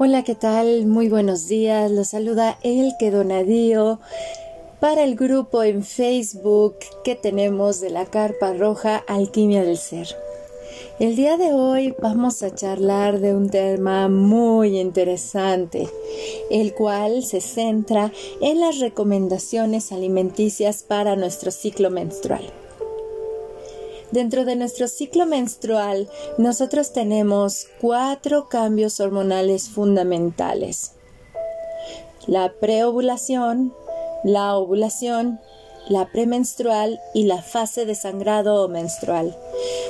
Hola, ¿qué tal? Muy buenos días. Los saluda Elke Donadío para el grupo en Facebook que tenemos de la Carpa Roja Alquimia del Ser. El día de hoy vamos a charlar de un tema muy interesante, el cual se centra en las recomendaciones alimenticias para nuestro ciclo menstrual. Dentro de nuestro ciclo menstrual, nosotros tenemos cuatro cambios hormonales fundamentales. La preovulación, la ovulación, la premenstrual y la fase de sangrado o menstrual,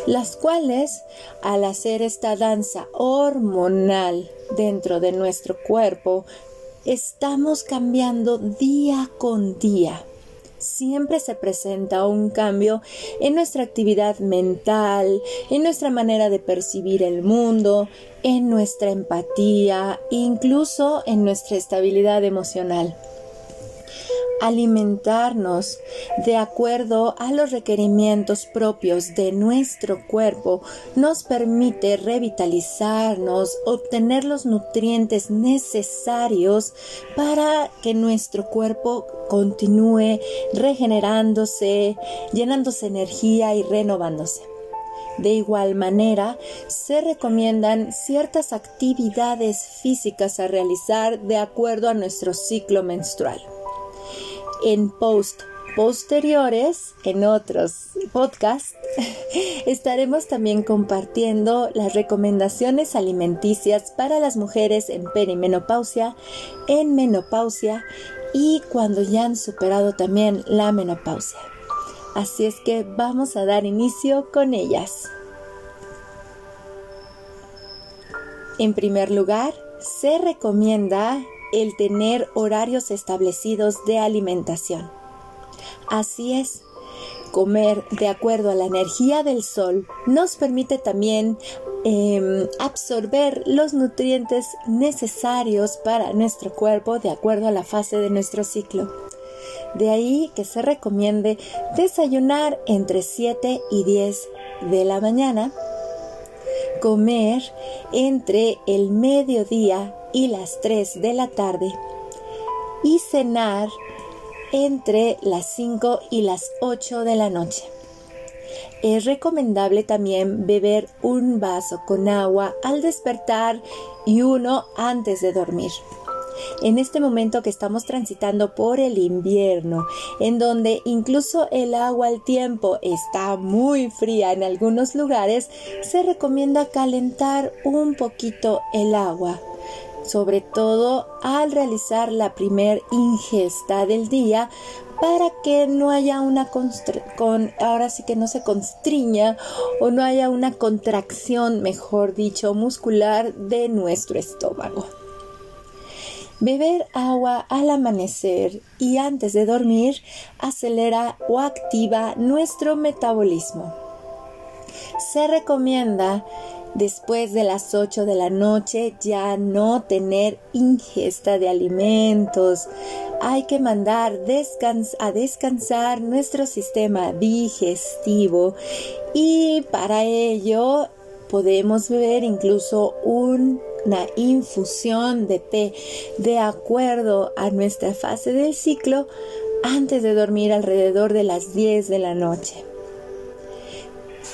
las cuales, al hacer esta danza hormonal dentro de nuestro cuerpo, estamos cambiando día con día siempre se presenta un cambio en nuestra actividad mental, en nuestra manera de percibir el mundo, en nuestra empatía, incluso en nuestra estabilidad emocional alimentarnos de acuerdo a los requerimientos propios de nuestro cuerpo nos permite revitalizarnos, obtener los nutrientes necesarios para que nuestro cuerpo continúe regenerándose, llenándose energía y renovándose. De igual manera, se recomiendan ciertas actividades físicas a realizar de acuerdo a nuestro ciclo menstrual en post posteriores, en otros podcasts, estaremos también compartiendo las recomendaciones alimenticias para las mujeres en perimenopausia, en menopausia y cuando ya han superado también la menopausia. Así es que vamos a dar inicio con ellas. En primer lugar, se recomienda el tener horarios establecidos de alimentación. Así es, comer de acuerdo a la energía del sol nos permite también em, absorber los nutrientes necesarios para nuestro cuerpo de acuerdo a la fase de nuestro ciclo. De ahí que se recomiende desayunar entre 7 y 10 de la mañana, comer entre el mediodía y las 3 de la tarde y cenar entre las 5 y las 8 de la noche. Es recomendable también beber un vaso con agua al despertar y uno antes de dormir. En este momento que estamos transitando por el invierno, en donde incluso el agua al tiempo está muy fría en algunos lugares, se recomienda calentar un poquito el agua sobre todo al realizar la primer ingesta del día para que no haya una con ahora sí que no se constriña o no haya una contracción, mejor dicho, muscular de nuestro estómago. Beber agua al amanecer y antes de dormir acelera o activa nuestro metabolismo. Se recomienda después de las 8 de la noche ya no tener ingesta de alimentos. Hay que mandar a descansar nuestro sistema digestivo y para ello podemos beber incluso una infusión de té de acuerdo a nuestra fase del ciclo antes de dormir alrededor de las 10 de la noche.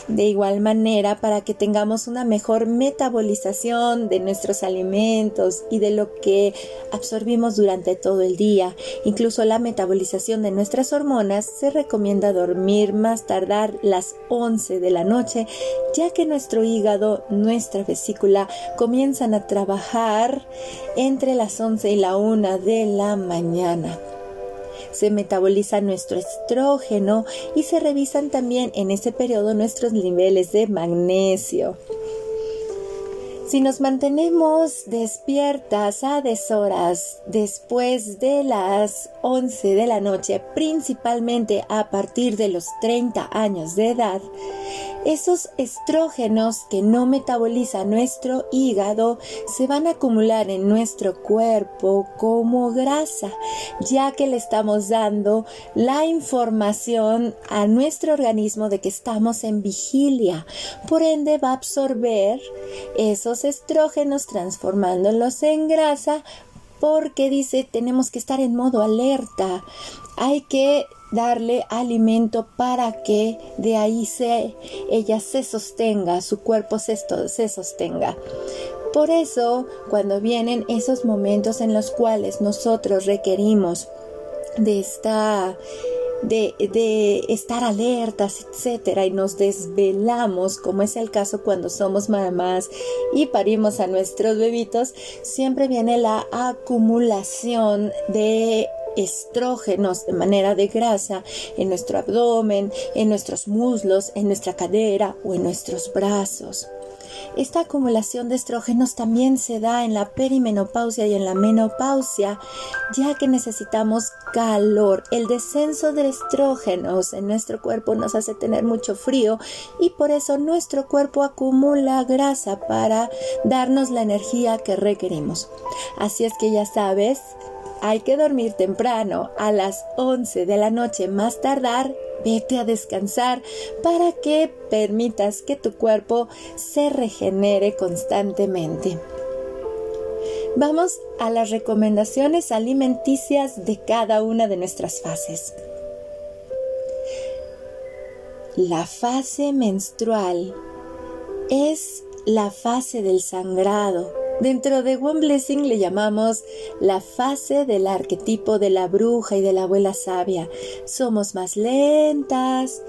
De igual manera, para que tengamos una mejor metabolización de nuestros alimentos y de lo que absorbimos durante todo el día, incluso la metabolización de nuestras hormonas, se recomienda dormir más tardar las 11 de la noche, ya que nuestro hígado, nuestra vesícula comienzan a trabajar entre las 11 y la 1 de la mañana se metaboliza nuestro estrógeno y se revisan también en ese periodo nuestros niveles de magnesio. Si nos mantenemos despiertas a deshoras después de las 11 de la noche, principalmente a partir de los 30 años de edad, esos estrógenos que no metaboliza nuestro hígado se van a acumular en nuestro cuerpo como grasa, ya que le estamos dando la información a nuestro organismo de que estamos en vigilia. Por ende va a absorber esos estrógenos transformándolos en grasa porque dice tenemos que estar en modo alerta. Hay que darle alimento para que de ahí se, ella se sostenga, su cuerpo se, se sostenga. Por eso, cuando vienen esos momentos en los cuales nosotros requerimos de esta de, de, estar alertas, etcétera, y nos desvelamos, como es el caso cuando somos mamás y parimos a nuestros bebitos, siempre viene la acumulación de estrógenos de manera de grasa en nuestro abdomen, en nuestros muslos, en nuestra cadera o en nuestros brazos. Esta acumulación de estrógenos también se da en la perimenopausia y en la menopausia, ya que necesitamos calor. El descenso de estrógenos en nuestro cuerpo nos hace tener mucho frío y por eso nuestro cuerpo acumula grasa para darnos la energía que requerimos. Así es que ya sabes, hay que dormir temprano, a las 11 de la noche más tardar, vete a descansar para que permitas que tu cuerpo se regenere constantemente. Vamos a las recomendaciones alimenticias de cada una de nuestras fases. La fase menstrual es la fase del sangrado Dentro de One Blessing le llamamos la fase del arquetipo de la bruja y de la abuela sabia. Somos más lentas,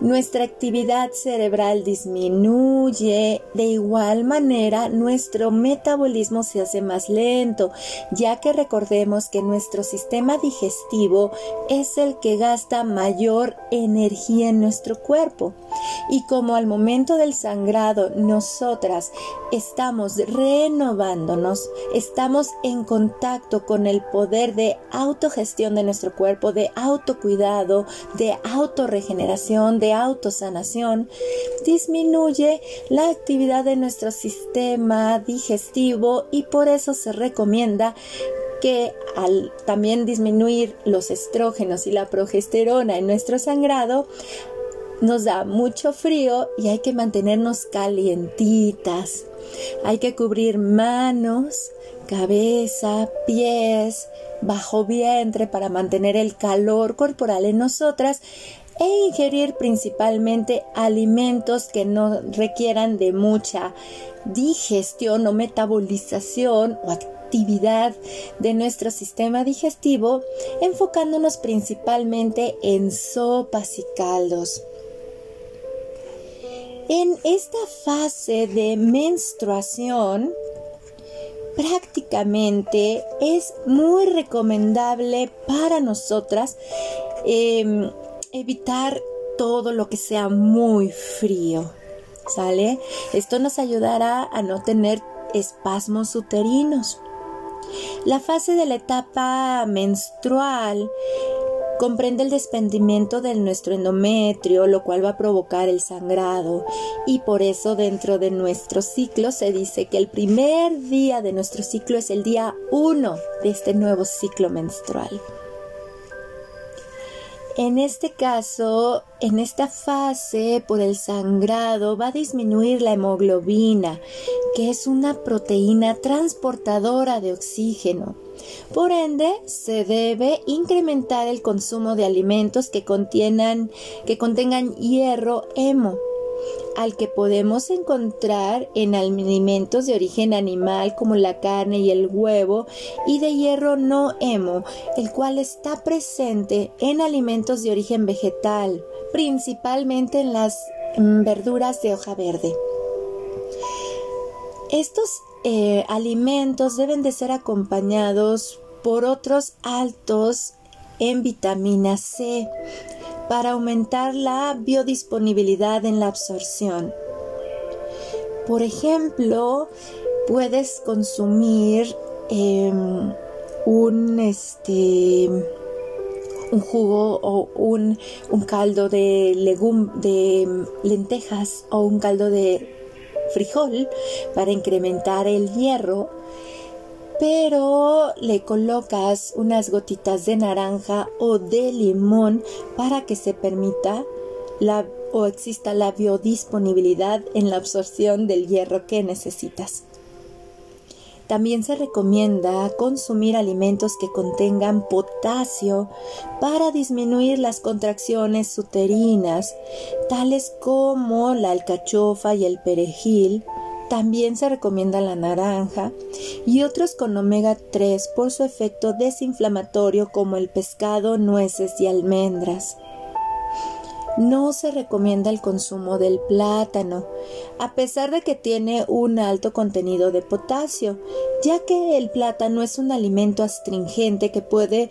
nuestra actividad cerebral disminuye, de igual manera nuestro metabolismo se hace más lento, ya que recordemos que nuestro sistema digestivo es el que gasta mayor energía en nuestro cuerpo. Y como al momento del sangrado nosotras estamos renovándonos, estamos en contacto con el poder de autogestión de nuestro cuerpo, de autocuidado, de autorregeneración, de autosanación, disminuye la actividad de nuestro sistema digestivo y por eso se recomienda que al también disminuir los estrógenos y la progesterona en nuestro sangrado, nos da mucho frío y hay que mantenernos calientitas. Hay que cubrir manos, cabeza, pies, bajo vientre para mantener el calor corporal en nosotras e ingerir principalmente alimentos que no requieran de mucha digestión o metabolización o actividad de nuestro sistema digestivo, enfocándonos principalmente en sopas y caldos. En esta fase de menstruación, prácticamente es muy recomendable para nosotras em, evitar todo lo que sea muy frío. ¿Sale? Esto nos ayudará a no tener espasmos uterinos. La fase de la etapa menstrual comprende el desprendimiento de nuestro endometrio, lo cual va a provocar el sangrado. Y por eso dentro de nuestro ciclo se dice que el primer día de nuestro ciclo es el día 1 de este nuevo ciclo menstrual. En este caso, en esta fase por el sangrado va a disminuir la hemoglobina, que es una proteína transportadora de oxígeno. Por ende, se debe incrementar el consumo de alimentos que, que contengan hierro hemo, al que podemos encontrar en alimentos de origen animal como la carne y el huevo y de hierro no hemo, el cual está presente en alimentos de origen vegetal, principalmente en las mm, verduras de hoja verde. Estos eh, alimentos deben de ser acompañados por otros altos en vitamina C para aumentar la biodisponibilidad en la absorción. Por ejemplo, puedes consumir em, un este un jugo o un, un caldo de legum, de lentejas o un caldo de frijol para incrementar el hierro, pero le colocas unas gotitas de naranja o de limón para que se permita la o exista la biodisponibilidad en la absorción del hierro que necesitas. También se recomienda consumir alimentos que contengan potasio para disminuir las contracciones uterinas, tales como la alcachofa y el perejil. También se recomienda la naranja y otros con omega 3 por su efecto desinflamatorio como el pescado, nueces y almendras. No se recomienda el consumo del plátano, a pesar de que tiene un alto contenido de potasio, ya que el plátano es un alimento astringente que puede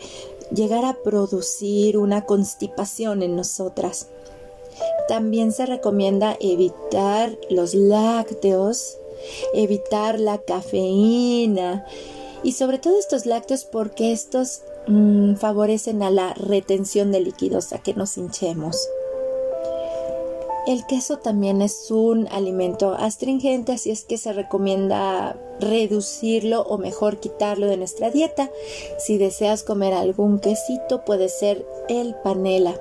llegar a producir una constipación en nosotras. También se recomienda evitar los lácteos, evitar la cafeína y sobre todo estos lácteos porque estos mm, favorecen a la retención de líquidos, a que nos hinchemos. El queso también es un alimento astringente, así es que se recomienda reducirlo o mejor quitarlo de nuestra dieta. Si deseas comer algún quesito, puede ser el panela.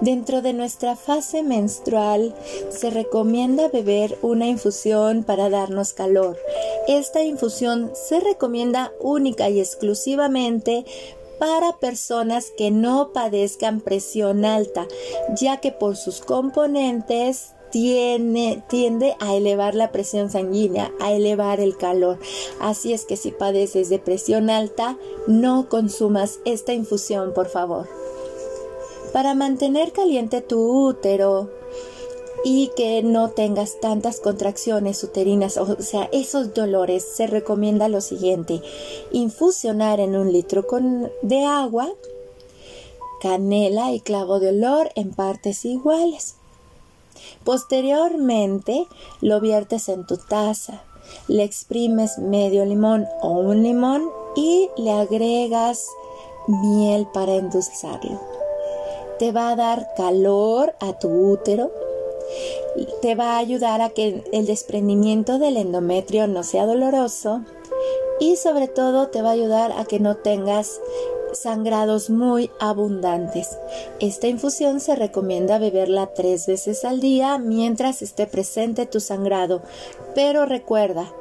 Dentro de nuestra fase menstrual se recomienda beber una infusión para darnos calor. Esta infusión se recomienda única y exclusivamente para personas que no padezcan presión alta, ya que por sus componentes tiende a elevar la presión sanguínea, a elevar el calor. Así es que si padeces de presión alta, no consumas esta infusión, por favor. Para mantener caliente tu útero, y que no tengas tantas contracciones uterinas, o sea, esos dolores, se recomienda lo siguiente, infusionar en un litro de agua, canela y clavo de olor en partes iguales. Posteriormente lo viertes en tu taza, le exprimes medio limón o un limón y le agregas miel para endulzarlo. Te va a dar calor a tu útero, te va a ayudar a que el desprendimiento del endometrio no sea doloroso y sobre todo te va a ayudar a que no tengas sangrados muy abundantes. Esta infusión se recomienda beberla tres veces al día mientras esté presente tu sangrado, pero recuerda,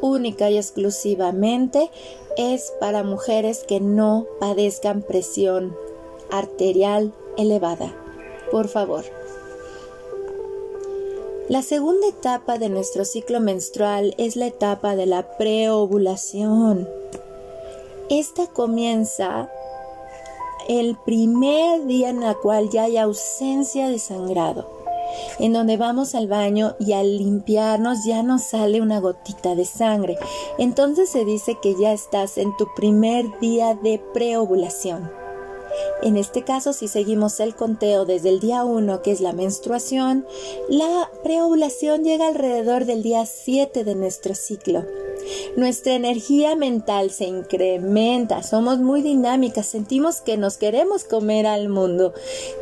única y exclusivamente es para mujeres que no padezcan presión arterial elevada. Por favor. La segunda etapa de nuestro ciclo menstrual es la etapa de la preovulación. Esta comienza el primer día en el cual ya hay ausencia de sangrado, en donde vamos al baño y al limpiarnos ya nos sale una gotita de sangre. Entonces se dice que ya estás en tu primer día de preovulación. En este caso, si seguimos el conteo desde el día 1, que es la menstruación, la preovulación llega alrededor del día 7 de nuestro ciclo. Nuestra energía mental se incrementa, somos muy dinámicas, sentimos que nos queremos comer al mundo.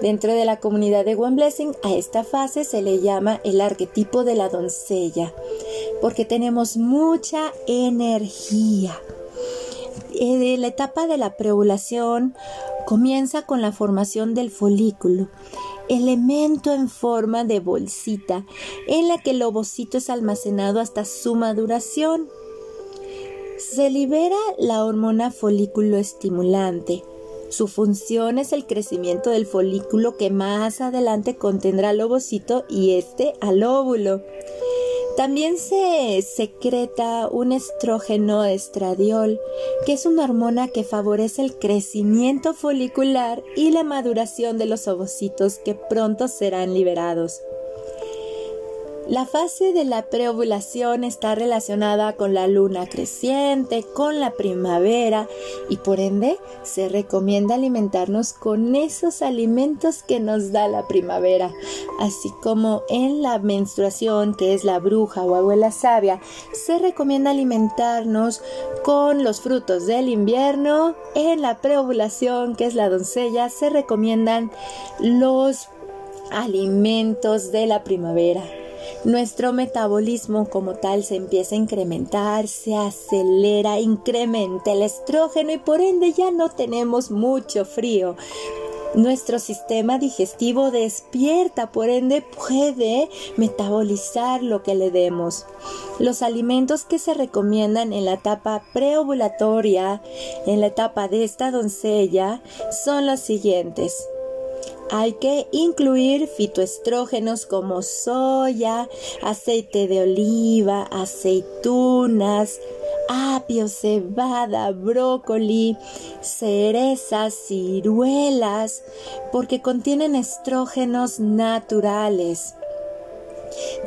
Dentro de la comunidad de One Blessing, a esta fase se le llama el arquetipo de la doncella, porque tenemos mucha energía. Eh, la etapa de la preovulación comienza con la formación del folículo, elemento en forma de bolsita en la que el ovocito es almacenado hasta su maduración. Se libera la hormona folículo estimulante. Su función es el crecimiento del folículo que más adelante contendrá el ovocito y este al óvulo. También se secreta un estrógeno estradiol, que es una hormona que favorece el crecimiento folicular y la maduración de los ovocitos que pronto serán liberados. La fase de la preovulación está relacionada con la luna creciente, con la primavera y por ende se recomienda alimentarnos con esos alimentos que nos da la primavera, así como en la menstruación que es la bruja o abuela sabia, se recomienda alimentarnos con los frutos del invierno, en la preovulación que es la doncella se recomiendan los alimentos de la primavera nuestro metabolismo como tal se empieza a incrementar, se acelera, incrementa el estrógeno y por ende ya no tenemos mucho frío. Nuestro sistema digestivo despierta, por ende puede metabolizar lo que le demos. Los alimentos que se recomiendan en la etapa preovulatoria, en la etapa de esta doncella, son los siguientes. Hay que incluir fitoestrógenos como soya, aceite de oliva, aceitunas, apio, cebada, brócoli, cerezas, ciruelas, porque contienen estrógenos naturales.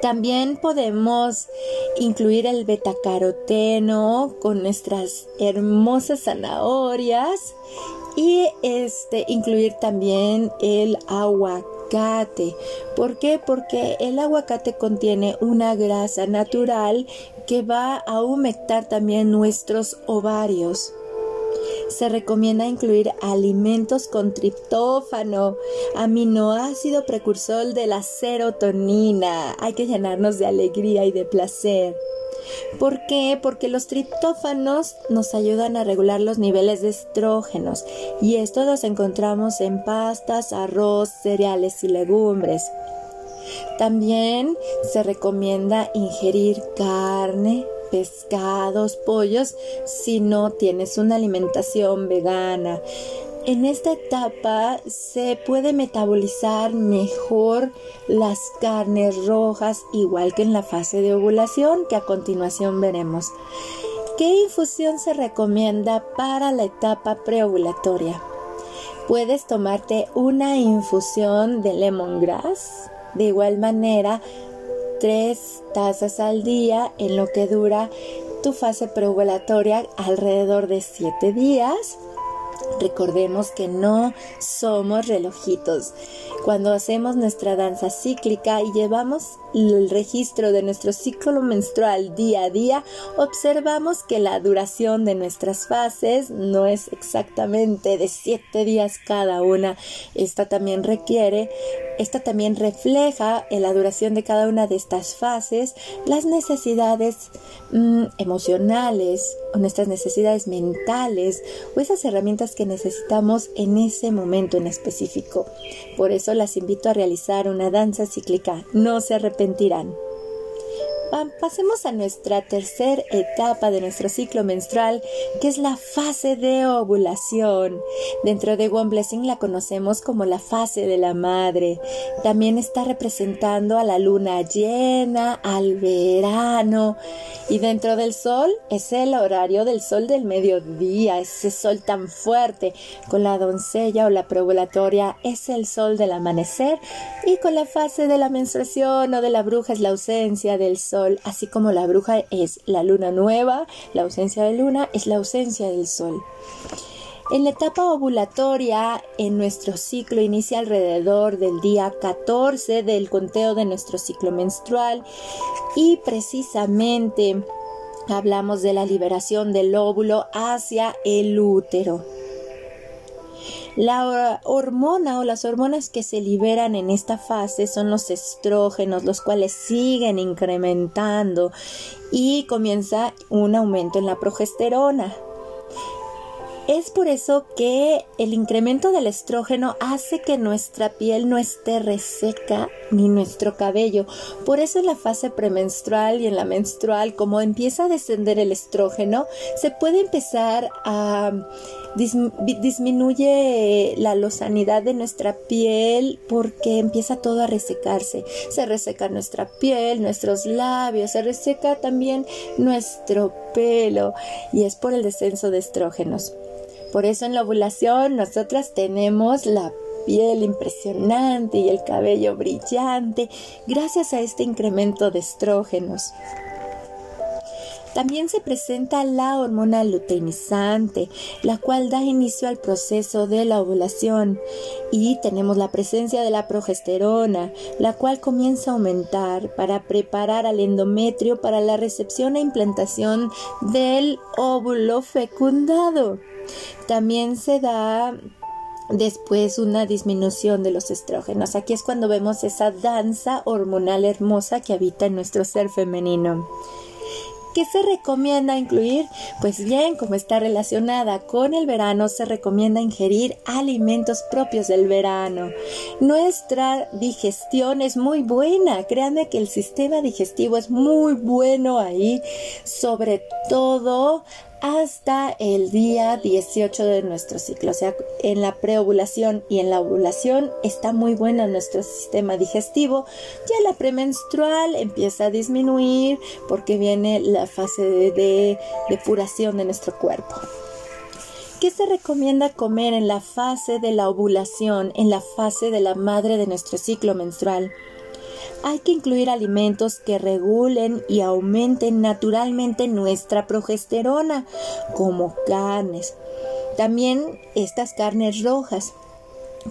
También podemos incluir el betacaroteno con nuestras hermosas zanahorias y este incluir también el aguacate. ¿Por qué? Porque el aguacate contiene una grasa natural que va a humectar también nuestros ovarios. Se recomienda incluir alimentos con triptófano, aminoácido precursor de la serotonina. Hay que llenarnos de alegría y de placer. ¿Por qué? Porque los triptófanos nos ayudan a regular los niveles de estrógenos y esto los encontramos en pastas, arroz, cereales y legumbres. También se recomienda ingerir carne, pescados, pollos si no tienes una alimentación vegana. En esta etapa se puede metabolizar mejor las carnes rojas, igual que en la fase de ovulación, que a continuación veremos. ¿Qué infusión se recomienda para la etapa preovulatoria? Puedes tomarte una infusión de lemongrass, de igual manera, tres tazas al día en lo que dura tu fase preovulatoria alrededor de siete días Recordemos que no somos relojitos. Cuando hacemos nuestra danza cíclica y llevamos el registro de nuestro ciclo menstrual día a día, observamos que la duración de nuestras fases no es exactamente de siete días cada una. Esta también requiere, esta también refleja en la duración de cada una de estas fases las necesidades mm, emocionales o nuestras necesidades mentales o esas herramientas que necesitamos en ese momento en específico. Por eso las invito a realizar una danza cíclica. No se arrepentirán. Pasemos a nuestra tercera etapa de nuestro ciclo menstrual, que es la fase de ovulación. Dentro de One Blessing la conocemos como la fase de la madre. También está representando a la luna llena, al verano. Y dentro del sol es el horario del sol del mediodía, ese sol tan fuerte. Con la doncella o la preovulatoria es el sol del amanecer. Y con la fase de la menstruación o de la bruja es la ausencia del sol así como la bruja es la luna nueva, la ausencia de luna es la ausencia del sol. En la etapa ovulatoria, en nuestro ciclo inicia alrededor del día 14 del conteo de nuestro ciclo menstrual y precisamente hablamos de la liberación del óvulo hacia el útero. La hormona o las hormonas que se liberan en esta fase son los estrógenos, los cuales siguen incrementando y comienza un aumento en la progesterona. Es por eso que el incremento del estrógeno hace que nuestra piel no esté reseca ni nuestro cabello. Por eso en la fase premenstrual y en la menstrual, como empieza a descender el estrógeno, se puede empezar a disminuye la lozanidad de nuestra piel porque empieza todo a resecarse. Se reseca nuestra piel, nuestros labios, se reseca también nuestro pelo y es por el descenso de estrógenos. Por eso en la ovulación nosotras tenemos la piel impresionante y el cabello brillante gracias a este incremento de estrógenos. También se presenta la hormona luteinizante, la cual da inicio al proceso de la ovulación. Y tenemos la presencia de la progesterona, la cual comienza a aumentar para preparar al endometrio para la recepción e implantación del óvulo fecundado. También se da después una disminución de los estrógenos. Aquí es cuando vemos esa danza hormonal hermosa que habita en nuestro ser femenino. ¿Qué se recomienda incluir? Pues bien, como está relacionada con el verano, se recomienda ingerir alimentos propios del verano. Nuestra digestión es muy buena, créanme que el sistema digestivo es muy bueno ahí, sobre todo hasta el día 18 de nuestro ciclo. O sea, en la preovulación y en la ovulación está muy bueno nuestro sistema digestivo. Ya la premenstrual empieza a disminuir porque viene la fase de, depuración de nuestro cuerpo. ¿Qué se recomienda comer en la fase de la ovulación, en la fase de la madre de nuestro ciclo menstrual? Hay que incluir alimentos que regulen y aumenten naturalmente nuestra progesterona, como carnes. También estas carnes rojas.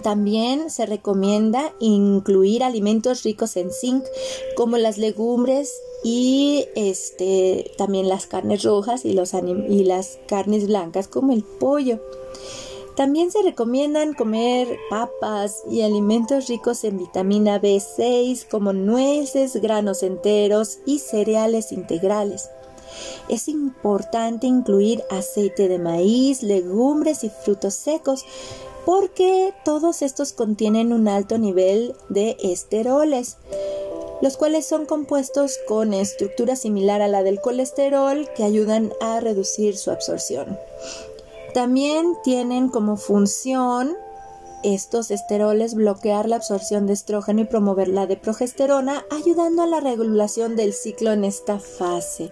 También se recomienda incluir alimentos ricos en zinc, como las legumbres y este, también las carnes rojas y, los y las carnes blancas, como el pollo. También se recomiendan comer papas y alimentos ricos en vitamina B6 como nueces, granos enteros y cereales integrales. Es importante incluir aceite de maíz, legumbres y frutos secos porque todos estos contienen un alto nivel de esteroles, los cuales son compuestos con estructura similar a la del colesterol que ayudan a reducir su absorción. También tienen como función estos esteroles bloquear la absorción de estrógeno y promover la de progesterona, ayudando a la regulación del ciclo en esta fase.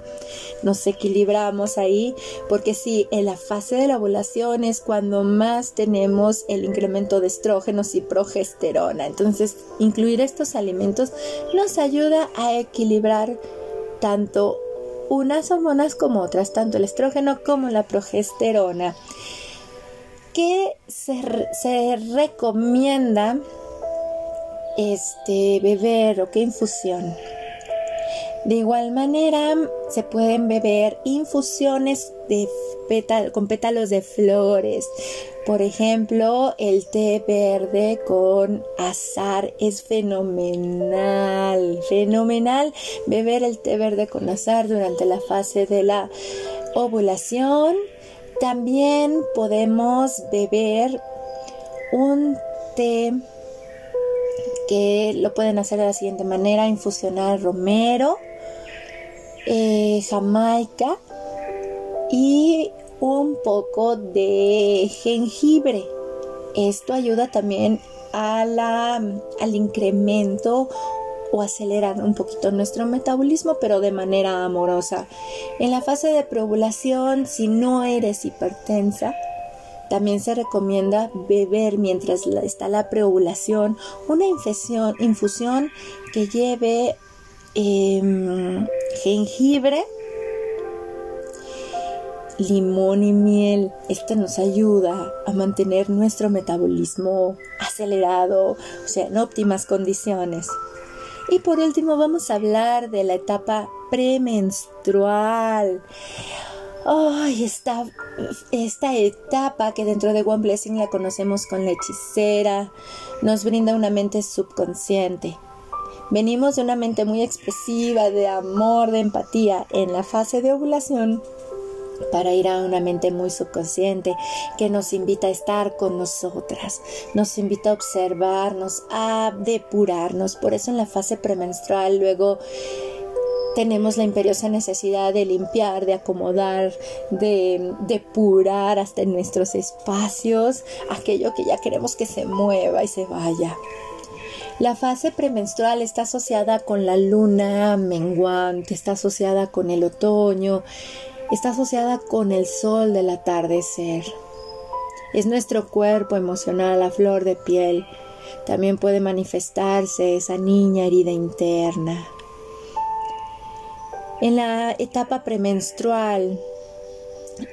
Nos equilibramos ahí porque si en la fase de la ovulación es cuando más tenemos el incremento de estrógenos y progesterona. Entonces, incluir estos alimentos nos ayuda a equilibrar tanto unas hormonas como otras, tanto el estrógeno como la progesterona. ¿Qué se, recomienda este, beber o qué infusión? De igual manera, se pueden beber infusiones con pétalos de flores. Por ejemplo, el té verde con azar es fenomenal, fenomenal beber el té verde con azar durante la fase de la ovulación. También podemos beber un té que lo pueden hacer de la siguiente manera, infusionar romero, eh, jamaica y un poco de jengibre. Esto ayuda también a la, al incremento o acelerar un poquito nuestro metabolismo, pero de manera amorosa. En la fase de preovulación, si no eres hipertensa, también se recomienda beber mientras está la preovulación una infusión, infusión que lleve em, jengibre, limón y miel. Esto nos ayuda a mantener nuestro metabolismo acelerado, o sea, en óptimas condiciones. Y por último vamos a hablar de la etapa premenstrual. Ay, esta, esta etapa que dentro de One Blessing la conocemos con la hechicera, nos brinda una mente subconsciente. Venimos de una mente muy expresiva, de amor, de empatía en la fase de ovulación para ir a una mente muy subconsciente que nos invita a estar con nosotras, nos invita a observarnos, a depurarnos. Por eso en la fase premenstrual luego tenemos la imperiosa necesidad de limpiar, de acomodar, de depurar hasta en nuestros espacios aquello que ya queremos que se mueva y se vaya. La fase premenstrual está asociada con la luna menguante, está asociada con el otoño, está asociada con el sol del atardecer. Es nuestro cuerpo emocional a flor de piel. También puede manifestarse esa niña herida interna. En la etapa premenstrual,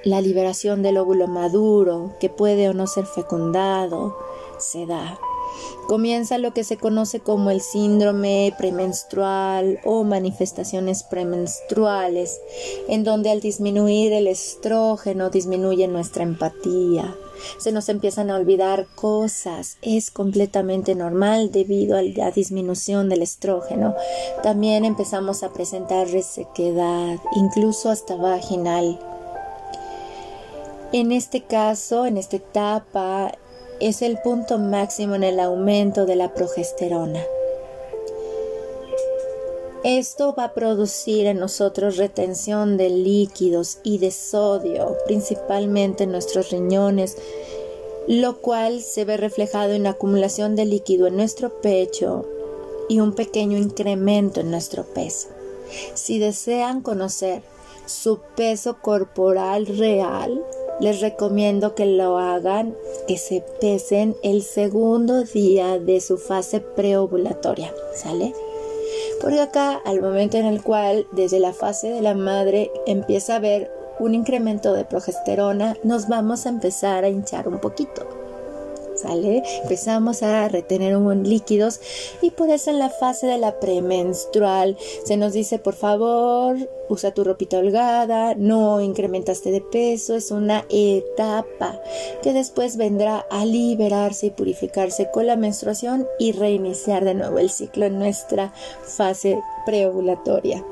la liberación del óvulo maduro, que puede o no ser fecundado, se da. Comienza lo que se conoce como el síndrome premenstrual o manifestaciones premenstruales, en donde al disminuir el estrógeno disminuye nuestra empatía. Se nos empiezan a olvidar cosas. Es completamente normal debido a la disminución del estrógeno. También empezamos a presentar resequedad, incluso hasta vaginal. En este caso, en esta etapa, es el punto máximo en el aumento de la progesterona. Esto va a producir en nosotros retención de líquidos y de sodio, principalmente en nuestros riñones, lo cual se ve reflejado en la acumulación de líquido en nuestro pecho y un pequeño incremento en nuestro peso. Si desean conocer su peso corporal real, les recomiendo que lo hagan, que se pesen el segundo día de su fase preovulatoria, ¿sale? Porque acá, al momento en el cual desde la fase de la madre empieza a haber un incremento de progesterona, nos vamos a empezar a hinchar un poquito. Empezamos a retener líquidos y por eso en la fase de la premenstrual se nos dice, por favor, usa tu ropita holgada, no incrementaste de peso, es una etapa que después vendrá a liberarse y purificarse con la menstruación y reiniciar de nuevo el ciclo en nuestra fase preovulatoria.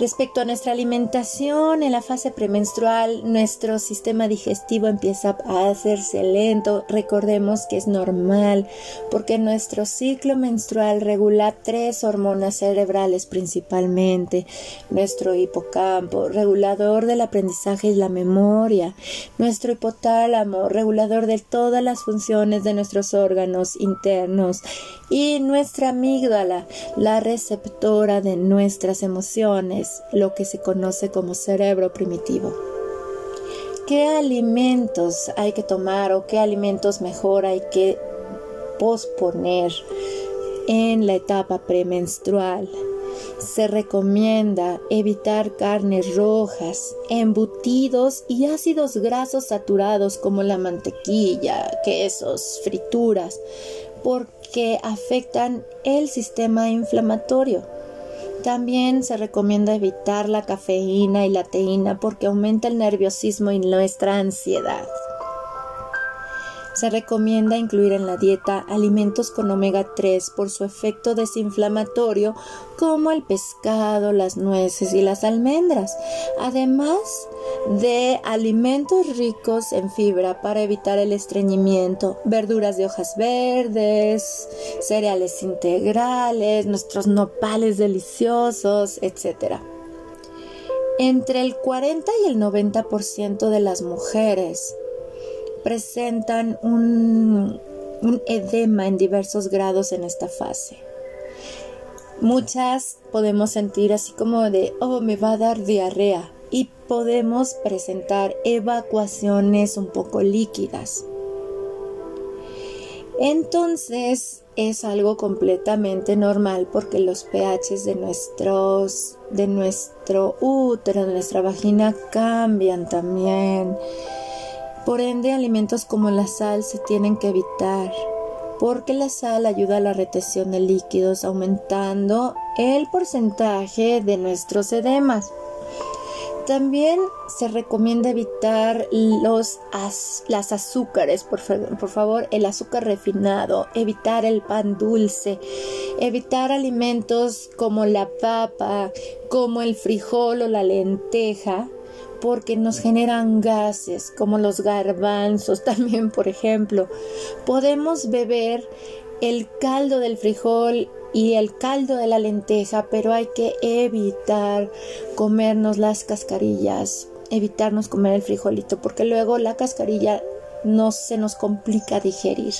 Respecto a nuestra alimentación, en la fase premenstrual, nuestro sistema digestivo empieza a hacerse lento. Recordemos que es normal porque nuestro ciclo menstrual regula tres hormonas cerebrales principalmente. Nuestro hipocampo, regulador del aprendizaje y la memoria. Nuestro hipotálamo, regulador de todas las funciones de nuestros órganos internos. Y nuestra amígdala, la receptora de nuestras emociones lo que se conoce como cerebro primitivo. ¿Qué alimentos hay que tomar o qué alimentos mejor hay que posponer en la etapa premenstrual? Se recomienda evitar carnes rojas, embutidos y ácidos grasos saturados como la mantequilla, quesos, frituras, porque afectan el sistema inflamatorio también se recomienda evitar la cafeína y la teína porque aumenta el nerviosismo y nuestra ansiedad. Se recomienda incluir en la dieta alimentos con omega 3 por su efecto desinflamatorio como el pescado, las nueces y las almendras, además de alimentos ricos en fibra para evitar el estreñimiento, verduras de hojas verdes, cereales integrales, nuestros nopales deliciosos, etc. Entre el 40 y el 90% de las mujeres presentan un, edema en diversos grados en esta fase. Muchas podemos sentir así como de, oh, me va a dar diarrea y podemos presentar evacuaciones un poco líquidas. Entonces es algo completamente normal porque los pHs de nuestros de nuestro útero, de nuestra vagina cambian también. Por ende, alimentos como la sal se tienen que evitar, porque la sal ayuda a la retención de líquidos, aumentando el porcentaje de nuestros edemas. También se recomienda evitar los las azúcares, por, por, favor, el azúcar refinado, evitar el pan dulce, evitar alimentos como la papa, como el frijol o la lenteja, porque nos generan gases, como los garbanzos también, por ejemplo. Podemos beber el caldo del frijol y el caldo de la lenteja, pero hay que evitar comernos las cascarillas, evitarnos comer el frijolito, porque luego la cascarilla no se nos complica digerir.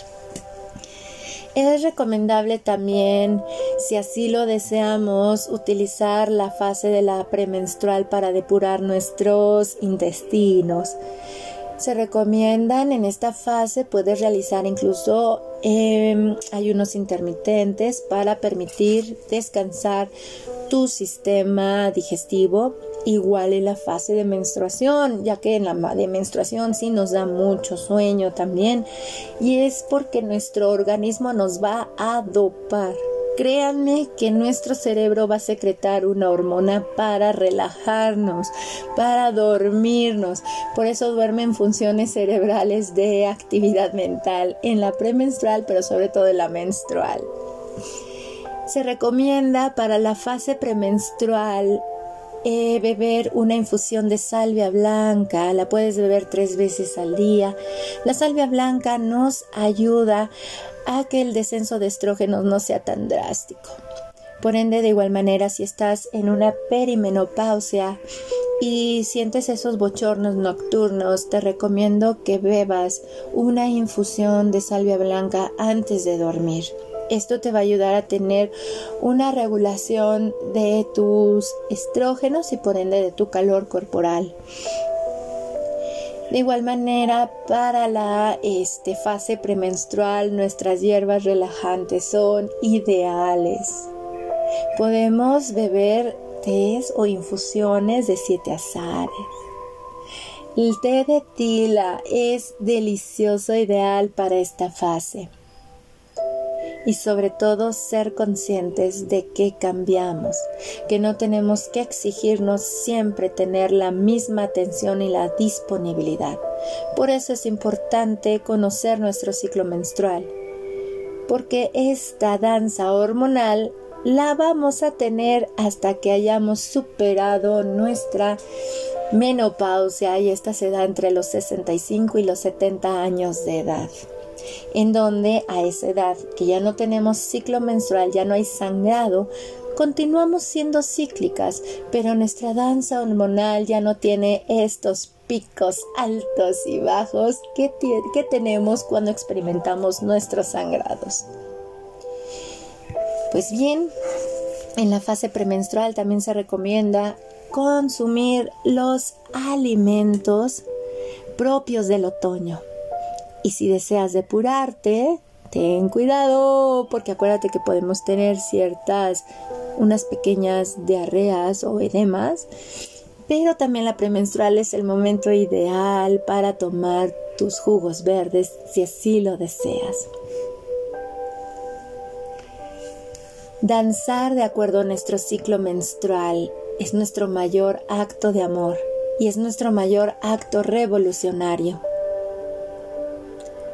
Es recomendable también, si así lo deseamos, utilizar la fase de la premenstrual para depurar nuestros intestinos. Se recomiendan en esta fase, puedes realizar incluso em, ayunos intermitentes para permitir descansar tu sistema digestivo igual en la fase de menstruación, ya que en la de menstruación sí nos da mucho sueño también y es porque nuestro organismo nos va a dopar. Créanme que nuestro cerebro va a secretar una hormona para relajarnos, para dormirnos. Por eso duermen funciones cerebrales de actividad mental en la premenstrual, pero sobre todo en la menstrual. Se recomienda para la fase premenstrual eh, beber una infusión de salvia blanca, la puedes beber tres veces al día. La salvia blanca nos ayuda a que el descenso de estrógenos no sea tan drástico. Por ende, de igual manera, si estás en una perimenopausia y sientes esos bochornos nocturnos, te recomiendo que bebas una infusión de salvia blanca antes de dormir. Esto te va a ayudar a tener una regulación de tus estrógenos y por ende de tu calor corporal. De igual manera, para la este, fase premenstrual, nuestras hierbas relajantes son ideales. Podemos beber tés o infusiones de siete azares. El té de tila es delicioso ideal para esta fase y sobre todo ser conscientes de que cambiamos, que no tenemos que exigirnos siempre tener la misma atención y la disponibilidad. Por eso es importante conocer nuestro ciclo menstrual, porque esta danza hormonal la vamos a tener hasta que hayamos superado nuestra menopausia y esta se da entre los 65 y los 70 años de edad en donde a esa edad que ya no tenemos ciclo menstrual, ya no hay sangrado, continuamos siendo cíclicas, pero nuestra danza hormonal ya no tiene estos picos altos y bajos que, que tenemos cuando experimentamos nuestros sangrados. Pues bien, en la fase premenstrual también se recomienda consumir los alimentos propios del otoño. Y si deseas depurarte, ten cuidado, porque acuérdate que podemos tener ciertas, unas pequeñas diarreas o edemas, pero también la premenstrual es el momento ideal para tomar tus jugos verdes si así lo deseas. Danzar de acuerdo a nuestro ciclo menstrual es nuestro mayor acto de amor y es nuestro mayor acto revolucionario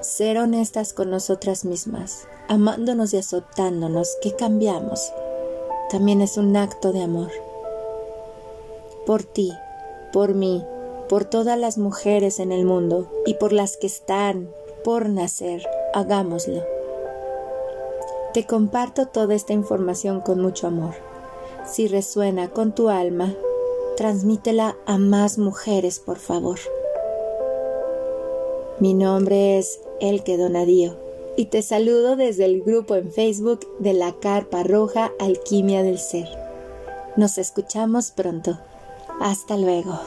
ser honestas con nosotras mismas, amándonos y azotándonos, que cambiamos, también es un acto de amor. Por ti, por mí, por todas las mujeres en el mundo y por las que están por nacer, hagámoslo. Te comparto toda esta información con mucho amor. Si resuena con tu alma, transmítela a más mujeres, por favor. Mi nombre es Elke Donadío y te saludo desde el grupo en Facebook de la Carpa Roja Alquimia del Ser. Nos escuchamos pronto. Hasta luego.